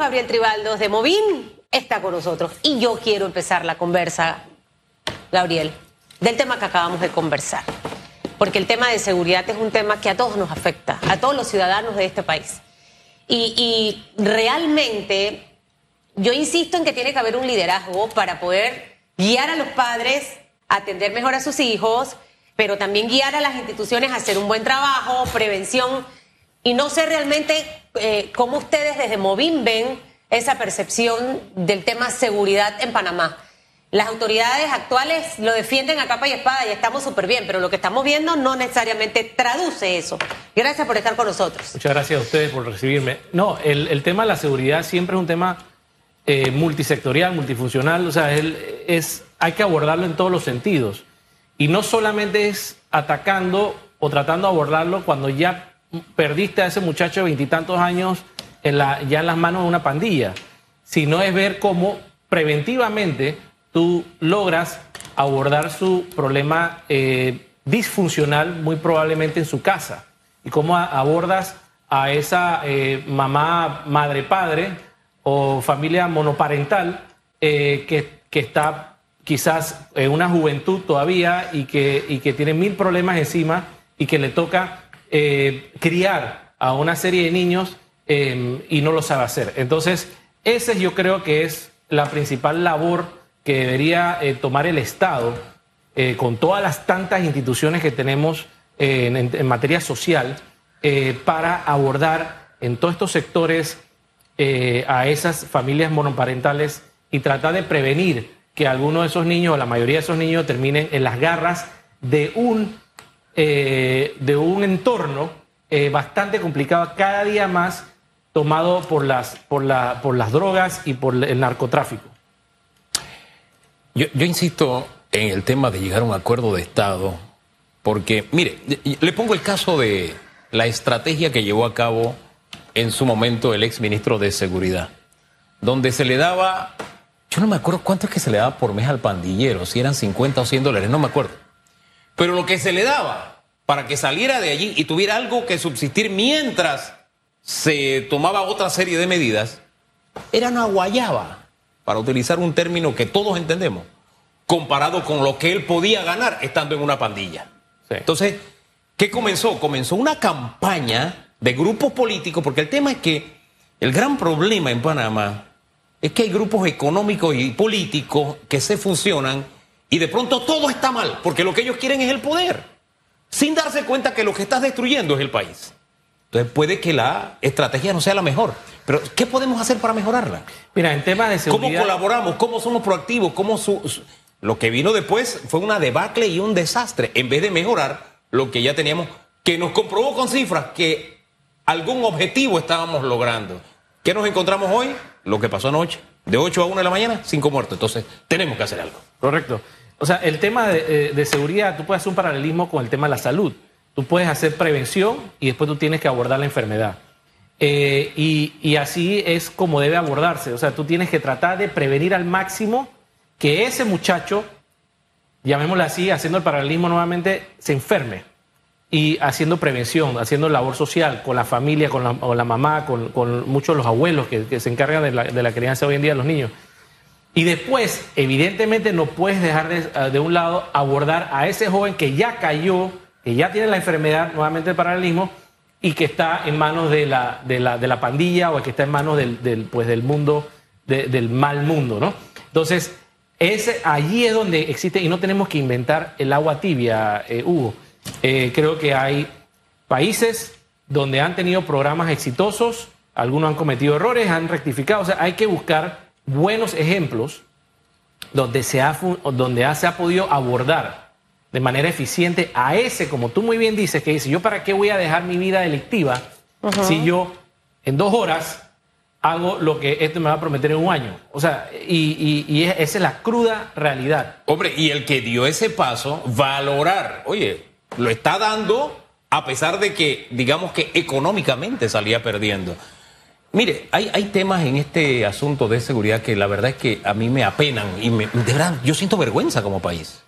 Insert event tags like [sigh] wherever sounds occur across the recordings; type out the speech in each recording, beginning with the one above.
Gabriel Tribaldos de Movín está con nosotros y yo quiero empezar la conversa, Gabriel, del tema que acabamos de conversar. Porque el tema de seguridad es un tema que a todos nos afecta, a todos los ciudadanos de este país. Y, y realmente yo insisto en que tiene que haber un liderazgo para poder guiar a los padres atender mejor a sus hijos, pero también guiar a las instituciones a hacer un buen trabajo, prevención. Y no sé realmente eh, cómo ustedes desde Movim ven esa percepción del tema seguridad en Panamá. Las autoridades actuales lo defienden a capa y espada y estamos súper bien, pero lo que estamos viendo no necesariamente traduce eso. Gracias por estar con nosotros. Muchas gracias a ustedes por recibirme. No, el, tema de la seguridad siempre es un tema eh, multisectorial, multifuncional, o sea, es, hay que abordarlo en todos los sentidos. Y no solamente es atacando o tratando de abordarlo cuando ya perdiste a ese muchacho de veintitantos años ya en las manos de una pandilla, sino es ver cómo preventivamente tú logras abordar su problema eh, disfuncional muy probablemente en su casa. Y cómo abordas a esa eh, mamá, madre, padre o familia monoparental eh, que, que, está quizás en una juventud todavía y que, y que tiene mil problemas encima y que le toca eh, criar a una serie de niños eh, y no lo sabe hacer. Entonces, esa yo creo que es la principal labor que debería tomar el Estado con todas las tantas instituciones que tenemos en, materia social para abordar en todos estos sectores eh, a esas familias monoparentales y tratar de prevenir que alguno de esos niños o la mayoría de esos niños terminen en las garras de un, eh, de un entorno eh, bastante complicado cada día más tomado por las, por, por las drogas y por el narcotráfico. Yo, yo insisto en el tema de llegar a un acuerdo de Estado, porque, mire, le pongo el caso de la estrategia que llevó a cabo en su momento el ex ministro de Seguridad, donde se le daba, yo no me acuerdo cuánto es que se le daba por mes al pandillero, si eran 50 o 100 dólares, no me acuerdo. Pero lo que se le daba para que saliera de allí y tuviera algo que subsistir mientras se tomaba otra serie de medidas, era una guayaba, para utilizar un término que todos entendemos, comparado con lo que él podía ganar estando en una pandilla. Sí. Entonces, ¿qué comenzó? Comenzó una campaña de grupos políticos, porque el tema es que el gran problema en Panamá es que hay grupos económicos y políticos que se funcionan y de pronto todo está mal, porque lo que ellos quieren es el poder, sin darse cuenta que lo que estás destruyendo es el país. Entonces puede que la estrategia no sea la mejor. Pero ¿qué podemos hacer para mejorarla? Mira, en temas de seguridad... ¿Cómo colaboramos? ¿Cómo somos proactivos? ¿Cómo su, su... Lo que vino después fue una debacle y un desastre, en vez de mejorar lo que ya teníamos, que nos comprobó con cifras que algún objetivo estábamos logrando. ¿Qué nos encontramos hoy? Lo que pasó anoche. De 8 a 1 de la mañana, 5 muertos. Entonces, tenemos que hacer algo. Correcto. O sea, el tema de, eh, de, seguridad, tú puedes hacer un paralelismo con el tema de la salud. Tú puedes hacer prevención y después tú tienes que abordar la enfermedad. Eh, y, así es como debe abordarse. O sea, tú tienes que tratar de prevenir al máximo que ese muchacho, llamémoslo así, haciendo el paralelismo nuevamente, se enferme y haciendo prevención, haciendo labor social con la familia, con la, mamá, con, muchos de los abuelos que, que se encargan de la, de la, crianza hoy en día de los niños. Y después, evidentemente, no puedes dejar de, de, un lado abordar a ese joven que ya cayó, que ya tiene la enfermedad, nuevamente el paralelismo, y que está en manos de la, de la, de la pandilla o que está en manos del, pues, del mundo, de, del mal mundo, ¿no? Entonces, allí es donde existe, y no tenemos que inventar el agua tibia, eh, Hugo. Eh, creo que hay países donde han tenido programas exitosos, algunos han cometido errores, han rectificado, o sea, hay que buscar buenos ejemplos donde se ha, donde se ha podido abordar de manera eficiente a ese, como tú muy bien dices, que dice, yo para qué voy a dejar mi vida delictiva uh -huh. si yo en dos horas hago lo que esto me va a prometer en un año. O sea, y, y, y esa es la cruda realidad. Hombre, y el que dio ese paso, valorar, oye, lo está dando a pesar de que, digamos que económicamente salía perdiendo. Mire, hay, hay, temas en este asunto de seguridad que la verdad es que a mí me apenan y me, de verdad yo siento vergüenza como país.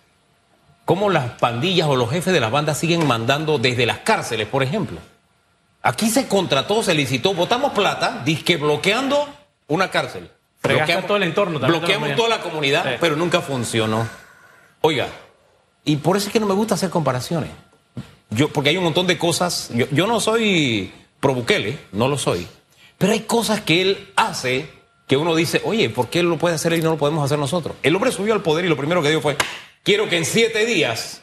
Cómo las pandillas o los jefes de las bandas siguen mandando desde las cárceles, por ejemplo. Aquí se contrató, se licitó, votamos plata, disque bloqueando una cárcel. Fregaste todo el entorno también Bloqueamos toda la comunidad, Sí. pero nunca funcionó. Oiga, y por eso es que no me gusta hacer comparaciones. Yo, porque hay un montón de cosas. Yo, yo no soy pro Bukele, no lo soy. Pero hay cosas que él hace que uno dice, oye, ¿por qué él lo puede hacer y no lo podemos hacer nosotros? El hombre subió al poder y lo primero que dijo fue, quiero que en siete días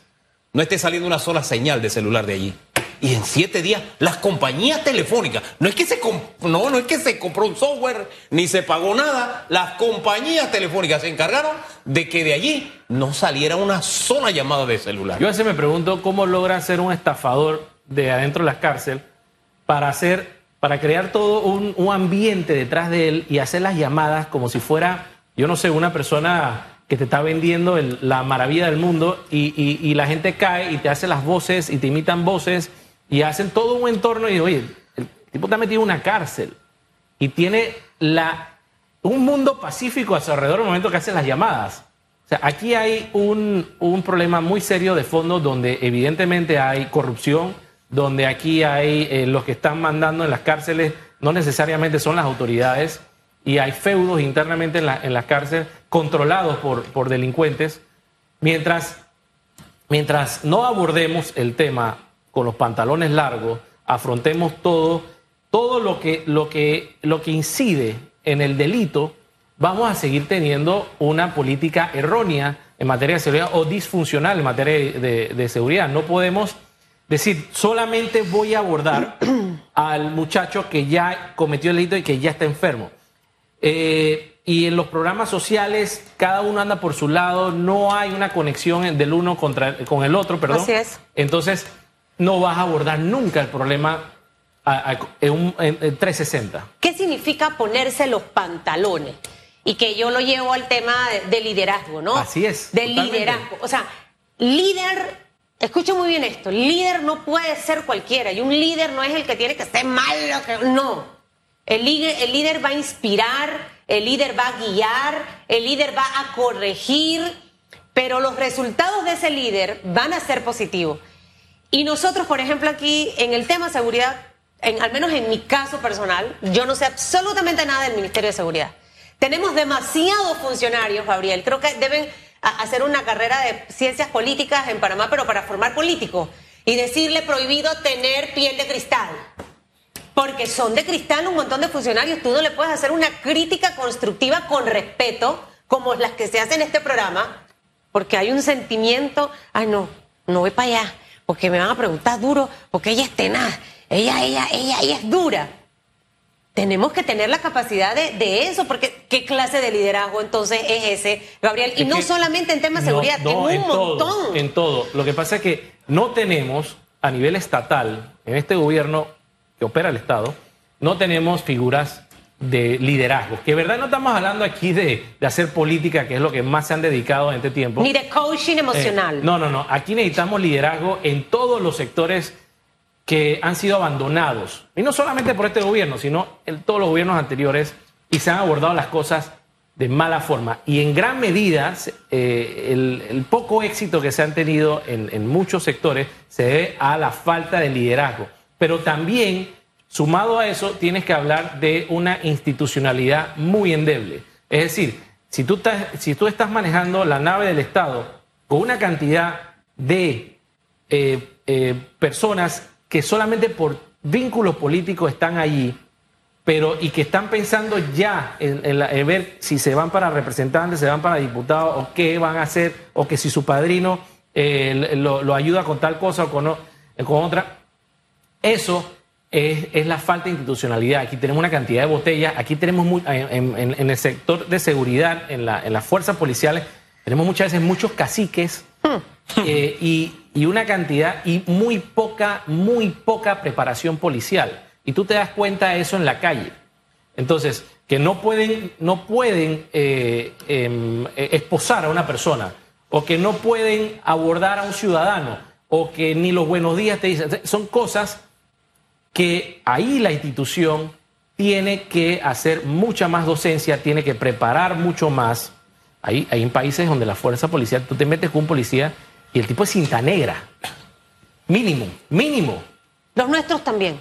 no esté saliendo una sola señal de celular de allí. Y en siete días, las compañías telefónicas, no es que se, no, no es que se compró un software ni se pagó nada, las compañías telefónicas se encargaron de que de allí no saliera una sola llamada de celular. Yo a veces me pregunto cómo logra ser un estafador de adentro de la cárcel para hacer, para crear todo un, ambiente detrás de él y hacer las llamadas como si fuera, yo no sé, una persona que te está vendiendo el- la maravilla del mundo y, la gente cae y te hace las voces y te imitan voces y hacen todo un entorno y oye, el tipo está metido en una cárcel y tiene la, un mundo pacífico a su alrededor en el momento que hace las llamadas. O sea, aquí hay un problema muy serio de fondo donde evidentemente hay corrupción, donde aquí hay eh, los que están mandando en las cárceles, no necesariamente son las autoridades, y hay feudos internamente en, la- en las cárceles controlados por, por delincuentes, mientras mientras no abordemos el tema con los pantalones largos, afrontemos todo, todo lo que, lo que, lo que incide en el delito, vamos a seguir teniendo una política errónea en materia de seguridad o disfuncional en materia de, de- de seguridad. No podemos decir, solamente voy a abordar [clears throat] al muchacho que ya cometió el delito y que ya está enfermo. Eh, y en los programas sociales, cada uno anda por su lado, no hay una conexión del uno contra, con el otro, perdón. Así es. Entonces, no vas a abordar nunca el problema a- a- en, un, en- en 360. ¿Qué significa ponerse los pantalones? Y que yo lo llevo al tema de, de liderazgo, ¿no? Así es, De totalmente. liderazgo. O sea, líder, escuchen muy bien esto, líder no puede ser cualquiera. Y un líder no es el que tiene que ser malo, que, no. El líder, va a inspirar, el líder va a guiar, el líder va a corregir, pero los resultados de ese líder van a ser positivos. Y nosotros, por ejemplo, aquí en el tema seguridad, en, al menos en mi caso personal, yo no sé absolutamente nada del Ministerio de Seguridad. Tenemos demasiados funcionarios, Gabriel. Creo que deben a- hacer una carrera de ciencias políticas en Panamá, pero para formar políticos. Y decirle prohibido tener piel de cristal. Porque son de cristal un montón de funcionarios. Tú no le puedes hacer una crítica constructiva con respeto, como las que se hacen en este programa, porque hay un sentimiento, ay no, no voy para allá, porque me van a preguntar duro, porque ella es tenaz, ella, ella, ella, ella es dura. Tenemos que tener la capacidad de, de eso, porque ¿qué clase de liderazgo entonces es ese, Gabriel? Y Es no que- solamente en temas de No, seguridad, no, en un todo, montón. en todo. Lo que pasa es que no tenemos a nivel estatal, en este gobierno que opera el Estado, no tenemos figuras de liderazgo. Que verdad no estamos hablando aquí de, de hacer política, que es lo que más se han dedicado en este tiempo. Ni de coaching emocional. Eh, no, no, no. Aquí necesitamos liderazgo en todos los sectores que han sido abandonados. Y no solamente por este gobierno, sino en todos los gobiernos anteriores. Y se han abordado las cosas de mala forma. Y en gran medida, eh, el, poco éxito que se han tenido en, en muchos sectores se debe a la falta de liderazgo. Pero también, sumado a eso, tienes que hablar de una institucionalidad muy endeble. Es decir, si tú estás, si tú estás manejando la nave del Estado con una cantidad de eh, eh, personas que solamente por vínculos políticos están allí, pero y que están pensando ya en, en la- en ver si se van para representantes, se van para diputados o qué van a hacer, o que si su padrino eh, lo, lo ayuda con tal cosa o con, o- con otra. Eso es, es la falta de institucionalidad. Aquí tenemos una cantidad de botellas, aquí tenemos en, en- en el sector de seguridad, en, la- en las fuerzas policiales, tenemos muchas veces muchos caciques eh, y, y una cantidad y muy poca, muy poca preparación policial. Y tú te das cuenta de eso en la calle. Entonces, que no pueden, no pueden eh, em, eh, esposar a una persona, o que no pueden abordar a un ciudadano, o que ni los buenos días te dicen. Son cosas que ahí la institución tiene que hacer mucha más docencia, tiene que preparar mucho más. Hay, hay en países donde la fuerza policial, tú te metes con un policía y el tipo es cinta negra. Mínimo, mínimo. Los nuestros también.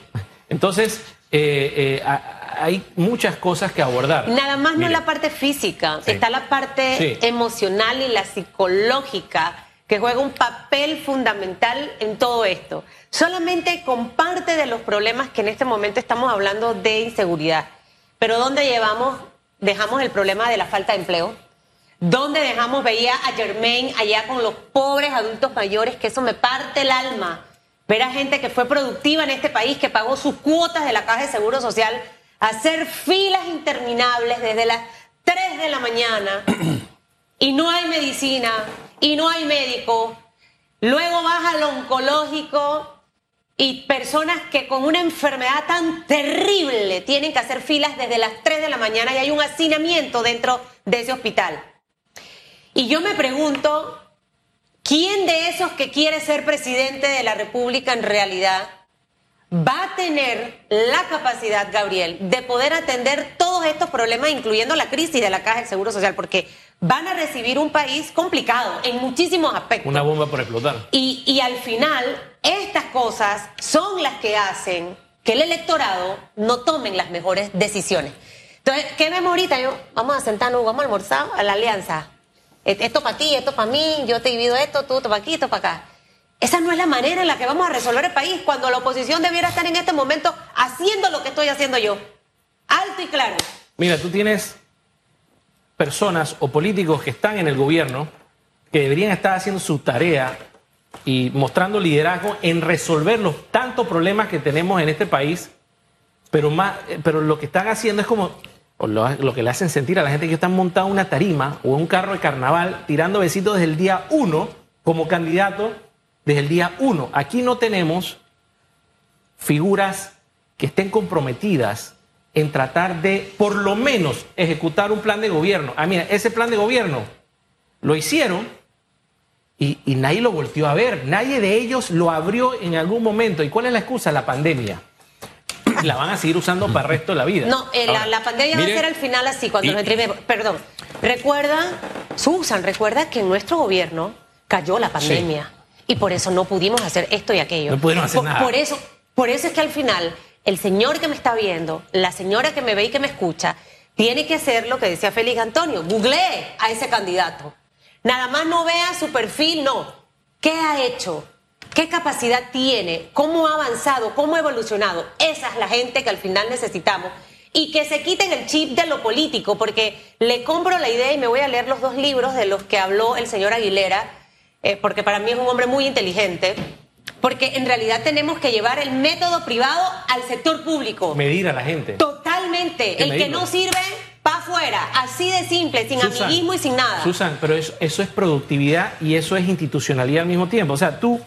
Entonces, eh, eh, a- hay muchas cosas que abordar. Nada más no la parte física, Sí. está la parte Sí. emocional y la psicológica que juega un papel fundamental en todo esto. Solamente con parte de los problemas que en este momento estamos hablando de inseguridad. Pero ¿dónde llevamos, dejamos el problema de la falta de empleo? ¿Dónde dejamos, veía a Germain allá con los pobres adultos mayores, que eso me parte el alma? Ver a gente que fue productiva en este país, que pagó sus cuotas de la Caja de Seguro Social, hacer filas interminables desde las 3 de la mañana [coughs] y no hay medicina y no hay médico. Luego vas al oncológico y personas que con una enfermedad tan terrible tienen que hacer filas desde las 3 de la mañana y hay un hacinamiento dentro de ese hospital. Y yo me pregunto, ¿quién de esos que quiere ser presidente de la República en realidad va a tener la capacidad, Gabriel, de poder atender todos estos problemas, incluyendo la crisis de la Caja del Seguro Social? Porque van a recibir un país complicado en muchísimos aspectos. Una bomba por explotar. Y, y al final, estas cosas son las que hacen que el electorado no tomen las mejores decisiones. Entonces, ¿qué vemos ahorita? Yo, vamos a sentarnos, vamos a almorzar a la alianza. E- Esto para ti, esto para mí, yo te divido esto, tú para aquí, esto para acá. Esa no es la manera en la que vamos a resolver el país cuando la oposición debiera estar en este momento haciendo lo que estoy haciendo yo. Alto y claro. Mira, tú tienes personas o políticos que están en el gobierno que deberían estar haciendo su tarea y mostrando liderazgo en resolver los tantos problemas que tenemos en este país, pero, más, eh, pero lo que están haciendo es como o lo, que le hacen sentir a la gente que están montando una tarima o un carro de carnaval tirando besitos desde el día uno como candidato desde el día uno. Aquí no tenemos figuras que estén comprometidas en tratar de, por lo menos, ejecutar un plan de gobierno. Ah, mira, ese plan de gobierno lo hicieron y, y nadie lo volteó a ver. Nadie de ellos lo abrió en algún momento. ¿Y cuál es la excusa? La pandemia. [laughs] La van a seguir usando para el resto de la vida. No, eh, la, Ahora, la pandemia va a mire- ser al final así, cuando y- nos entreme- Perdón, recuerda, Susan, recuerda que en nuestro gobierno cayó la pandemia y por eso no pudimos hacer esto y aquello. No pudieron hacer por, nada. Por eso, por eso es que al final el señor que me está viendo, la señora que me ve y que me escucha, tiene que hacer lo que decía Félix Antonio, googlee a ese candidato. Nada más no vea su perfil, no. ¿Qué ha hecho? ¿Qué capacidad tiene? ¿Cómo ha avanzado? ¿Cómo ha evolucionado? Esa es la gente que al final necesitamos. Y que se quiten el chip de lo político, porque le compro la idea y me voy a leer los dos libros de los que habló el señor Aguilera, eh, porque para mí es un hombre muy inteligente, porque en realidad tenemos que llevar el método privado al sector público. Medir a la gente. Totalmente. El que no sirve, pa' afuera. Así de simple, sin Susan, amiguismo y sin nada. Susan, pero eso, eso es productividad y eso es institucionalidad al mismo tiempo. O sea, tú,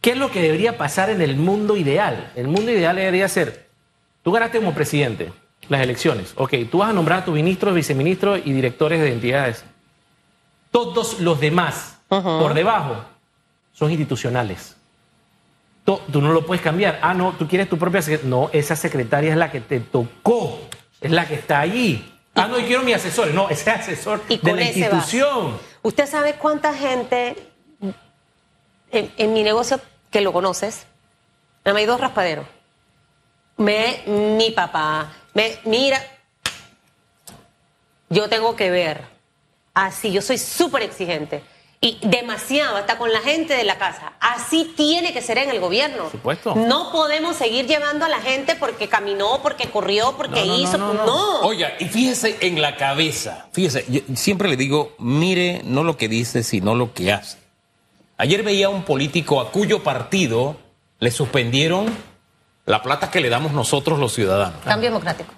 ¿qué es lo que debería pasar en el mundo ideal? El mundo ideal debería ser, tú ganaste como presidente las elecciones, ok, tú vas a nombrar a tus ministros, viceministros y directores de entidades. Todos los demás, por debajo, son institucionales. Tú, tú no lo puedes cambiar. Ah, no, tú quieres tu propia secretaria. No, esa secretaria es la que te tocó, es la que está allí. Ah, no, yo quiero mi asesor. No, ese asesor Y de la vas. institución. ¿Usted sabe cuánta gente en, en mi negocio que lo conoces? Más hay dos raspaderos. Me, mi papá, me, mira, yo tengo que ver. Así, yo soy súper exigente. Y demasiado, hasta con la gente de la casa. Así tiene que ser en el gobierno. Por supuesto. No podemos seguir llevando a la gente porque caminó, porque corrió, porque No, no, no, hizo. no, no. no. Oiga, y fíjese en la cabeza. Fíjese, yo siempre le digo, mire no lo que dice, sino lo que hace. Ayer veía a un político a cuyo partido le suspendieron la plata que le damos nosotros los ciudadanos. Cambio democrático.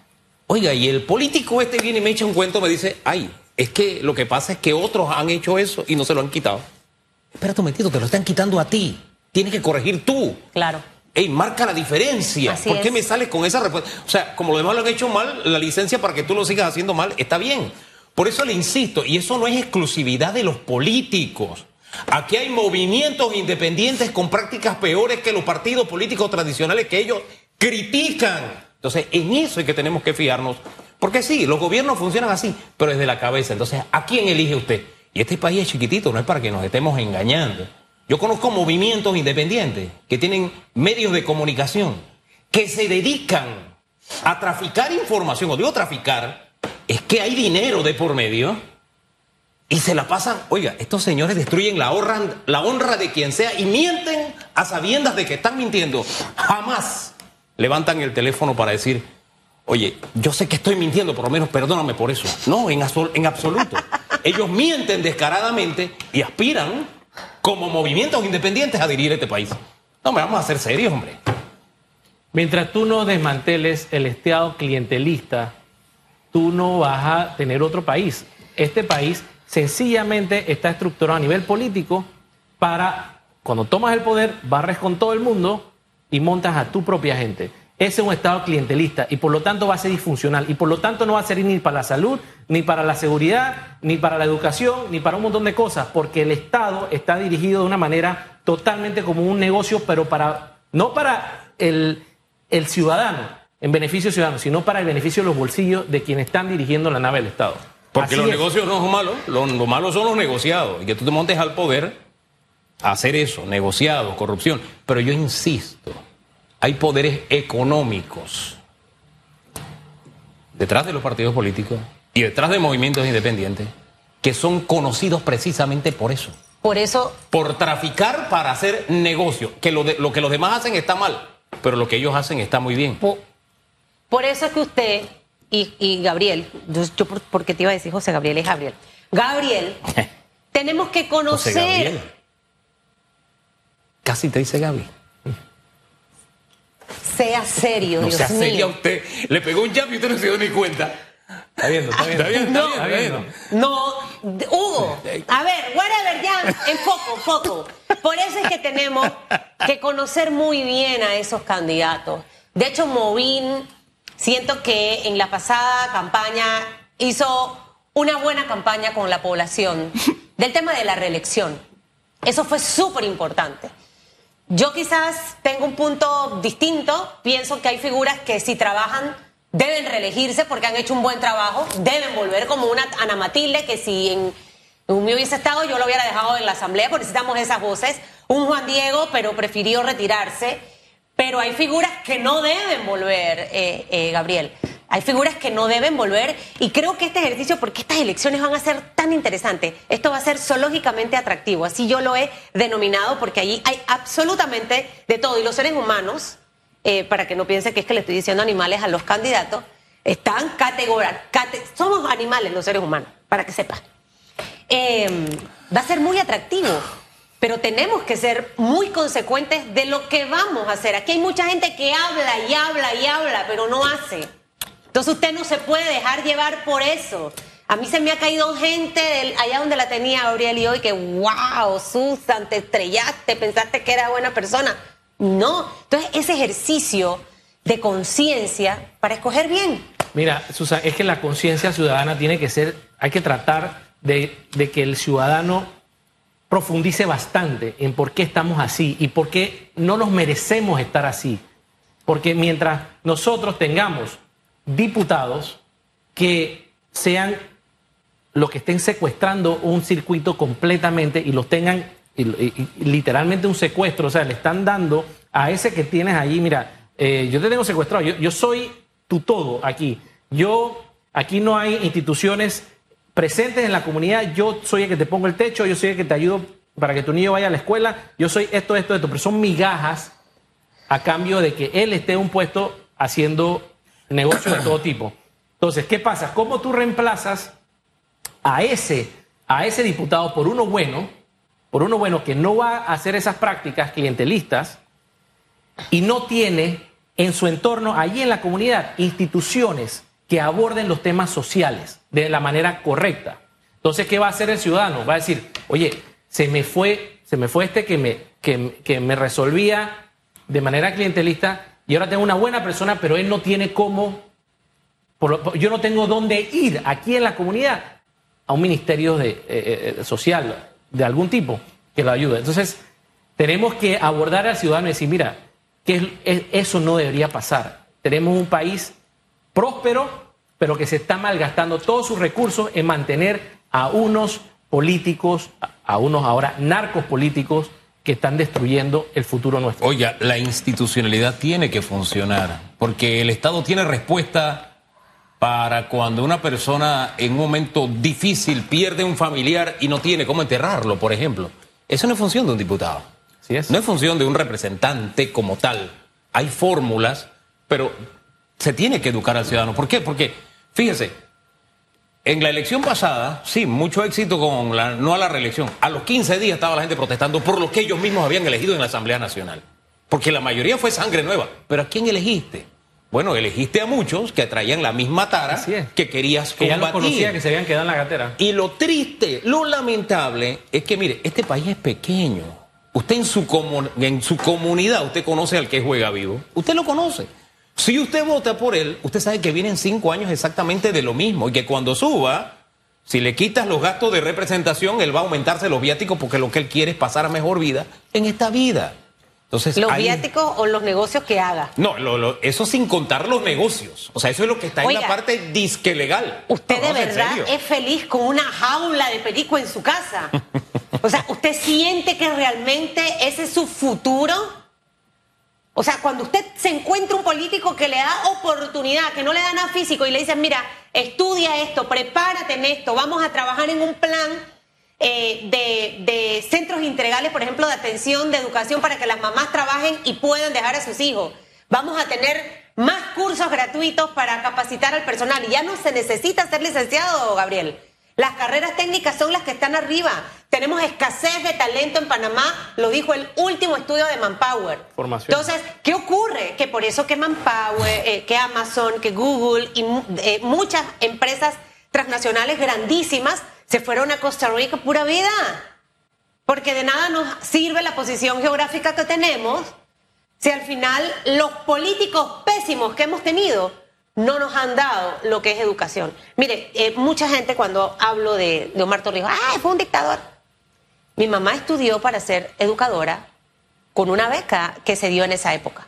Oiga, y el político este viene y me echa un cuento, me dice, ay, es que lo que pasa es que otros han hecho eso y no se lo han quitado. Espérate un momentito, te lo están quitando a ti. Tienes que corregir tú. Claro. Ey, marca la diferencia. Así ¿Por qué es. me sales con esa respuesta? O sea, como los demás lo han hecho mal, la licencia para que tú lo sigas haciendo mal está bien. Por eso le insisto, y eso no es exclusividad de los políticos. Aquí hay movimientos independientes con prácticas peores que los partidos políticos tradicionales que ellos critican. Entonces, en eso es que tenemos que fijarnos. Porque sí, los gobiernos funcionan así, pero desde la cabeza. Entonces, ¿a quién elige usted? Y este país es chiquitito, no es para que nos estemos engañando. Yo conozco movimientos independientes que tienen medios de comunicación, que se dedican a traficar información, o digo traficar, es que hay dinero de por medio y se la pasan, oiga, estos señores destruyen la honra, la honra de quien sea y mienten a sabiendas de que están mintiendo. Jamás levantan el teléfono para decir, oye, yo sé que estoy mintiendo, por lo menos perdóname por eso. No, en, en absoluto. [laughs] Ellos mienten descaradamente y aspiran como movimientos independientes a dirigir este país. No, me vamos a hacer serios, hombre. Mientras tú no desmanteles el Estado clientelista, tú no vas a tener otro país. Este país sencillamente está estructurado a nivel político para, cuando tomas el poder, barres con todo el mundo y montas a tu propia gente. Ese es un Estado clientelista y por lo tanto va a ser disfuncional y por lo tanto no va a ser ni para la salud, ni para la seguridad, ni para la educación, ni para un montón de cosas, porque el Estado está dirigido de una manera totalmente como un negocio, pero para no para el, el ciudadano, en beneficio ciudadano, sino para el beneficio de los bolsillos de quienes están dirigiendo la nave del Estado. Porque los negocios no son malos, los, los malos son los negociados y que tú te montes al poder a hacer eso, negociados, corrupción. Pero yo insisto hay poderes económicos detrás de los partidos políticos y detrás de movimientos independientes que son conocidos precisamente por eso. Por eso. Por traficar para hacer negocio. Que lo, lo que los demás hacen está mal, pero lo que ellos hacen está muy bien. Por, eso es que usted y, Gabriel, yo, porque te iba a decir José Gabriel, es Gabriel. Gabriel, [laughs] tenemos que conocer. José Gabriel. Casi te dice Gaby. Sea serio, no sea serio usted. Le pegó un jab y usted no se dio ni cuenta. Está viendo, está viendo. Está no, está viendo. No, Hugo, a ver, whatever, ya, en foco, foco. Por eso es que tenemos que conocer muy bien a esos candidatos. De hecho, Movín, siento que en la pasada campaña hizo una buena campaña con la población [laughs] del tema de la reelección. Eso fue súper importante. Yo quizás tengo un punto distinto. Pienso que hay figuras que si trabajan deben reelegirse porque han hecho un buen trabajo, deben volver como una Ana Matilde que si en, me hubiese estado yo lo hubiera dejado en la asamblea porque necesitamos esas voces. Un Juan Diego, pero prefirió retirarse. Pero hay figuras que no deben volver, eh, eh, Gabriel. Hay figuras que no deben volver y creo que este ejercicio, porque estas elecciones van a ser tan interesantes, esto va a ser zoológicamente atractivo, así yo lo he denominado, porque allí hay absolutamente de todo y los seres humanos, eh, para que no piense que es que le estoy diciendo animales a los candidatos, están categorizados, somos animales los seres humanos, para que sepa. Em, va a ser muy atractivo, pero tenemos que ser muy consecuentes de lo que vamos a hacer. Aquí hay mucha gente que habla y habla y habla, pero no hace. Entonces usted no se puede dejar llevar por eso. A mí se me ha caído gente allá donde la tenía Gabriel y hoy que, wow, Susan, te estrellaste, pensaste que era buena persona. No. Entonces ese ejercicio de conciencia para escoger bien. Mira, Susan, es que la conciencia ciudadana tiene que ser, hay que tratar de, de que el ciudadano profundice bastante en por qué estamos así y por qué no nos merecemos estar así. Porque mientras nosotros tengamos diputados que sean los que estén secuestrando un circuito completamente y los tengan literalmente un secuestro, o sea, le están dando a ese que tienes allí, mira, eh, yo te tengo secuestrado, yo, yo soy tu todo aquí, yo, aquí no hay instituciones presentes en la comunidad, yo soy el que te pongo el techo, yo soy el que te ayudo para que tu niño vaya a la escuela, yo soy esto, esto, esto, pero son migajas a cambio de que él esté en un puesto haciendo negocios de todo tipo. Entonces, ¿qué pasa? ¿Cómo tú reemplazas a ese, a ese diputado por uno bueno, por uno bueno que no va a hacer esas prácticas clientelistas y no tiene en su entorno, allí en la comunidad, instituciones que aborden los temas sociales de la manera correcta? Entonces, ¿qué va a hacer el ciudadano? Va a decir, oye, se me fue, se me fue este que me, que, que me resolvía de manera clientelista y ahora tengo una buena persona, pero él no tiene cómo, yo no tengo dónde ir aquí en la comunidad a un ministerio de, eh, eh, social de algún tipo que lo ayude. Entonces, tenemos que abordar al ciudadano y decir, mira, que eso no debería pasar. Tenemos un país próspero, pero que se está malgastando todos sus recursos en mantener a unos políticos, a unos ahora narcos políticos, que están destruyendo el futuro nuestro. Oiga, la institucionalidad tiene que funcionar, porque el Estado tiene respuesta para cuando una persona en un momento difícil pierde un familiar y no tiene cómo enterrarlo, por ejemplo. Eso no es función de un diputado. Así es. No es función de un representante como tal. Hay fórmulas, pero se tiene que educar al ciudadano. ¿Por qué? Porque, fíjese, en la elección pasada, sí, mucho éxito con la, no a la reelección. A los 15 días estaba la gente protestando por lo que ellos mismos habían elegido en la Asamblea Nacional. Porque la mayoría fue sangre nueva. Pero ¿a quién elegiste? Bueno, elegiste a muchos que traían la misma tara es. que querías Que ya combatir. lo conocía, que se habían quedado en la gatera. Y lo triste, lo lamentable es que, mire, este país es pequeño. Usted en su, en su comunidad, usted conoce al que juega vivo. Usted lo conoce. Si usted vota por él, usted sabe que vienen cinco años exactamente de lo mismo y que cuando suba, si le quitas los gastos de representación, él va a aumentarse los viáticos porque lo que él quiere es pasar a mejor vida en esta vida. Entonces, Los viáticos o los negocios que haga. No, lo- lo- eso sin contar los negocios. O sea, eso es lo que está en la parte disque legal. Usted de verdad es feliz con una jaula de perico en su casa. O sea, ¿usted siente que realmente ese es su futuro? O sea, cuando usted se encuentra un político que le da oportunidad, que no le da nada físico y le dicen, mira, estudia esto, prepárate en esto, vamos a trabajar en un plan eh, de, de centros integrales, por ejemplo, de atención, de educación, para que las mamás trabajen y puedan dejar a sus hijos. Vamos a tener más cursos gratuitos para capacitar al personal. Y ya no se necesita ser licenciado, Gabriel. Las carreras técnicas son las que están arriba. Tenemos escasez de talento en Panamá, lo dijo el último estudio de Manpower. Formación. Entonces, ¿qué ocurre? Que por eso que Manpower, eh, que Amazon, que Google y eh, muchas empresas transnacionales grandísimas se fueron a Costa Rica pura vida. Porque de nada nos sirve la posición geográfica que tenemos si al final los políticos pésimos que hemos tenido no nos han dado lo que es educación. Mire, eh, mucha gente cuando hablo de, de Omar Torrijos, ¡ay, fue un dictador! Mi mamá estudió para ser educadora con una beca que se dio en esa época.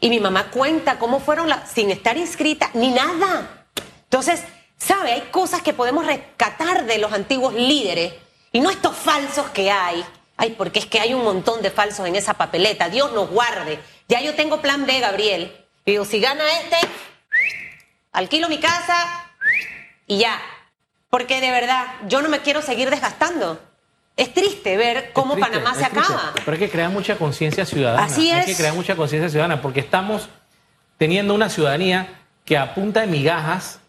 Y mi mamá cuenta cómo fueron las, sin estar inscrita ni nada. Entonces, ¿sabe? Hay cosas que podemos rescatar de los antiguos líderes y no estos falsos que hay. Ay, porque es que hay un montón de falsos en esa papeleta. Dios nos guarde. Ya yo tengo plan B, Gabriel. Digo, si gana este, alquilo mi casa y ya. Porque de verdad, yo no me quiero seguir desgastando. Es triste ver cómo triste, Panamá se triste. acaba. Pero hay que crear mucha conciencia ciudadana. Así Hay es. que crear mucha conciencia ciudadana porque estamos teniendo una ciudadanía que a punta de migajas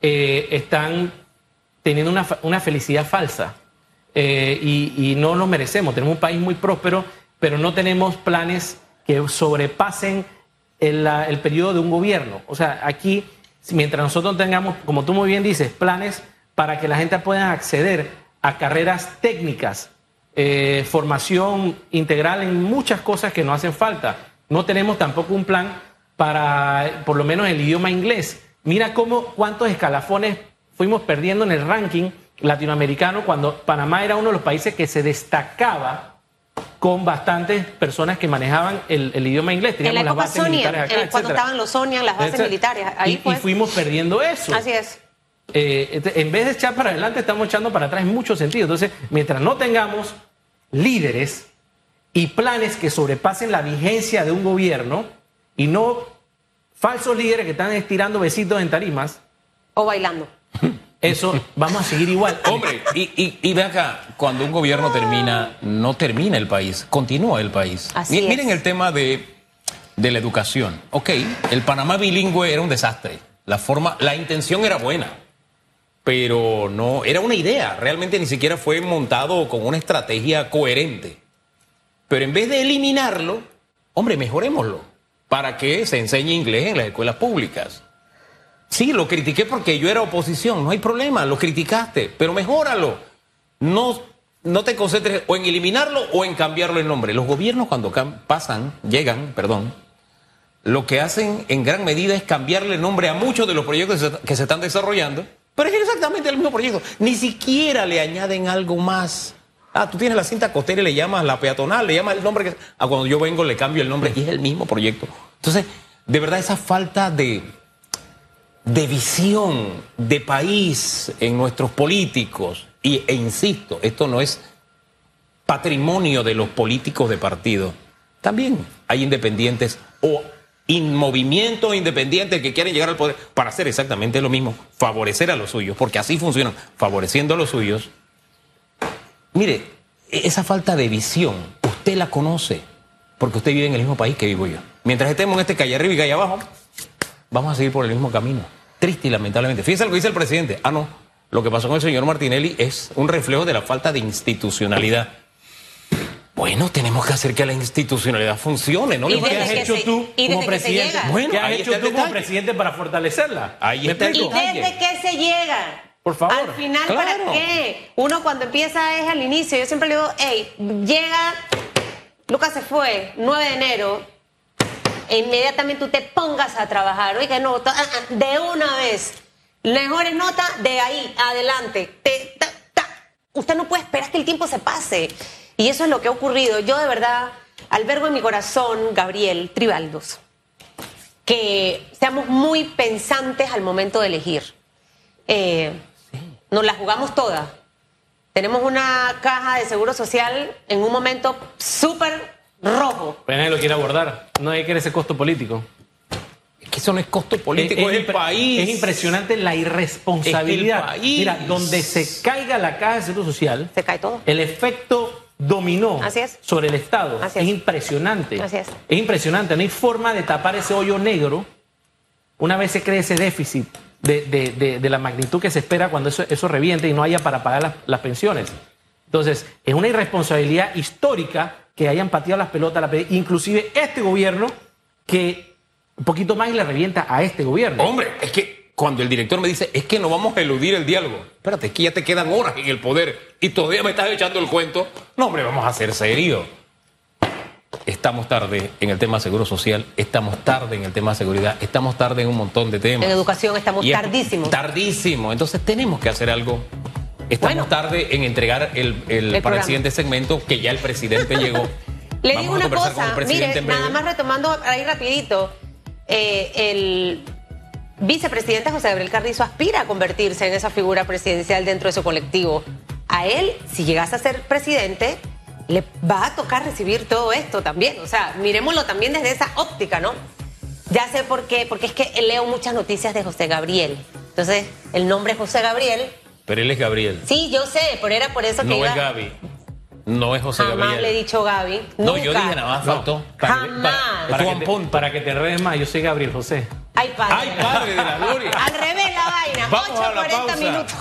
eh, están teniendo una, una felicidad falsa. Eh, y, y no nos merecemos. Tenemos un país muy próspero, pero no tenemos planes que sobrepasen el, el periodo de un gobierno. O sea, aquí, mientras nosotros tengamos, como tú muy bien dices, planes para que la gente pueda acceder a carreras técnicas, eh, formación integral en muchas cosas que no hacen falta. No tenemos tampoco un plan para, por lo menos, el idioma inglés. Mira cómo, cuántos escalafones fuimos perdiendo en el ranking latinoamericano cuando Panamá era uno de los países que se destacaba con bastantes personas que manejaban el, el idioma inglés. En la Teníamos las época bases Sonia, militares acá, eh, cuando etcétera. estaban los Sonia, las bases Etcétera. militares. Ahí y, fuimos perdiendo eso. Así es. Eh, este, en vez de echar para adelante, estamos echando para atrás en muchos sentidos. Entonces, mientras no tengamos líderes y planes que sobrepasen la vigencia de un gobierno y no falsos líderes que están estirando besitos en tarimas, O bailando. [laughs] eso vamos a seguir igual. Hombre, y, y, y ve acá, cuando un gobierno termina, no termina el país, continúa el país. Así Mi- es. Miren el tema de, de la educación. Ok, el Panamá bilingüe era un desastre. La forma, la intención era buena, pero no, era una idea. Realmente ni siquiera fue montado con una estrategia coherente. Pero en vez de eliminarlo, hombre, mejorémoslo para que se enseñe inglés en las escuelas públicas. Sí, lo critiqué porque yo era oposición, no hay problema, lo criticaste, pero mejóralo. No, no te concentres o en eliminarlo o en cambiarlo el nombre. Los gobiernos cuando pasan, llegan, perdón, lo que hacen en gran medida es cambiarle el nombre a muchos de los proyectos que se, que se están desarrollando, pero es exactamente el mismo proyecto. Ni siquiera le añaden algo más. Ah, tú tienes la cinta costera y le llamas la peatonal, le llamas el nombre que... Ah, cuando yo vengo le cambio el nombre y es el mismo proyecto. Entonces, de verdad esa falta de, de visión de país en nuestros políticos, y, e insisto, esto no es patrimonio de los políticos de partido. También hay independientes o movimientos independientes que quieren llegar al poder para hacer exactamente lo mismo, favorecer a los suyos, porque así funcionan, favoreciendo a los suyos. Mire, e- esa falta de visión, usted la conoce, porque usted vive en el mismo país que vivo yo. Mientras estemos en este calle arriba y calle abajo, vamos a seguir por el mismo camino. Triste y lamentablemente. Fíjense lo que dice el presidente. Ah, no. Lo que pasó con el señor Martinelli es un reflejo de la falta de institucionalidad. Bueno, tenemos que hacer que la institucionalidad funcione, ¿no? Y ¿Qué has hecho se- tú como presidente? llega. Bueno, ¿Qué has hecho tú como presidente para fortalecerla? Ahí ¿Me está el ¿Y desde qué se llega? Por favor. Al final, Claro. ¿para qué? Uno cuando empieza es al inicio. Yo siempre le digo, hey, llega, Lucas se fue, 9 de enero, e inmediatamente tú te pongas a trabajar. Oiga, no, ah, ah, de una vez. Mejores notas de ahí, adelante. Usted no puede esperar que el tiempo se pase. Y eso es lo que ha ocurrido. Yo de verdad albergo en mi corazón, Gabriel Tribaldos, que seamos muy pensantes al momento de elegir. Eh, nos la jugamos todas. Tenemos una caja de seguro social en un momento súper rojo. Pero nadie lo quiere abordar. Nadie quiere ese costo político. Es eso no es costo político, es, el impre- país. Es impresionante la irresponsabilidad. Es el país. Mira, donde se caiga la caja de seguro social, Se cae todo. el efecto dominó Así es. sobre el Estado. Así es es. impresionante. Así es. Es impresionante. No hay forma de tapar ese hoyo negro una vez se cree ese déficit de, de- de- de la magnitud que se espera cuando eso, eso reviente y no haya para pagar las, las pensiones. Entonces, es una irresponsabilidad histórica que hayan pateado las pelotas, inclusive este gobierno, que un poquito más y le revienta a este gobierno. Hombre, es que cuando el director me dice, es que no vamos a eludir el diálogo. Espérate, es que ya te quedan horas en el poder y todavía me estás echando el cuento. No, hombre, vamos a ser serios. Estamos tarde en el tema seguro social, estamos tarde en el tema seguridad, estamos tarde en un montón de temas. En educación estamos es tardísimos. Tardísimo. Entonces tenemos que hacer algo. Estamos Bueno. tarde en entregar el, el- para el siguiente segmento que ya el presidente llegó. [laughs] Le Vamos digo a una conversar con el cosa, presidente mire, nada más retomando ahí rapidito, eh, el vicepresidente José Gabriel Carrizo aspira a convertirse en esa figura presidencial dentro de su colectivo. A él, si llegase a ser presidente, le va a tocar recibir todo esto también. O sea, miremoslo también desde esa óptica, ¿no? Ya sé por qué, porque es que leo muchas noticias de José Gabriel. Entonces, el nombre es José Gabriel. Pero él es Gabriel. Sí, yo sé, pero era por eso que No iba... es Gaby. No es José Jamás Gabriel. le he dicho Gaby. No, yo Nunca. dije nada más faltó. Para, Jamás. para- para que te, para que te enredes más, yo soy Gabriel José. Ay, padre. Ay, padre de la gloria. Al revés la vaina. Vamos a la 8.40 pausa. minutos.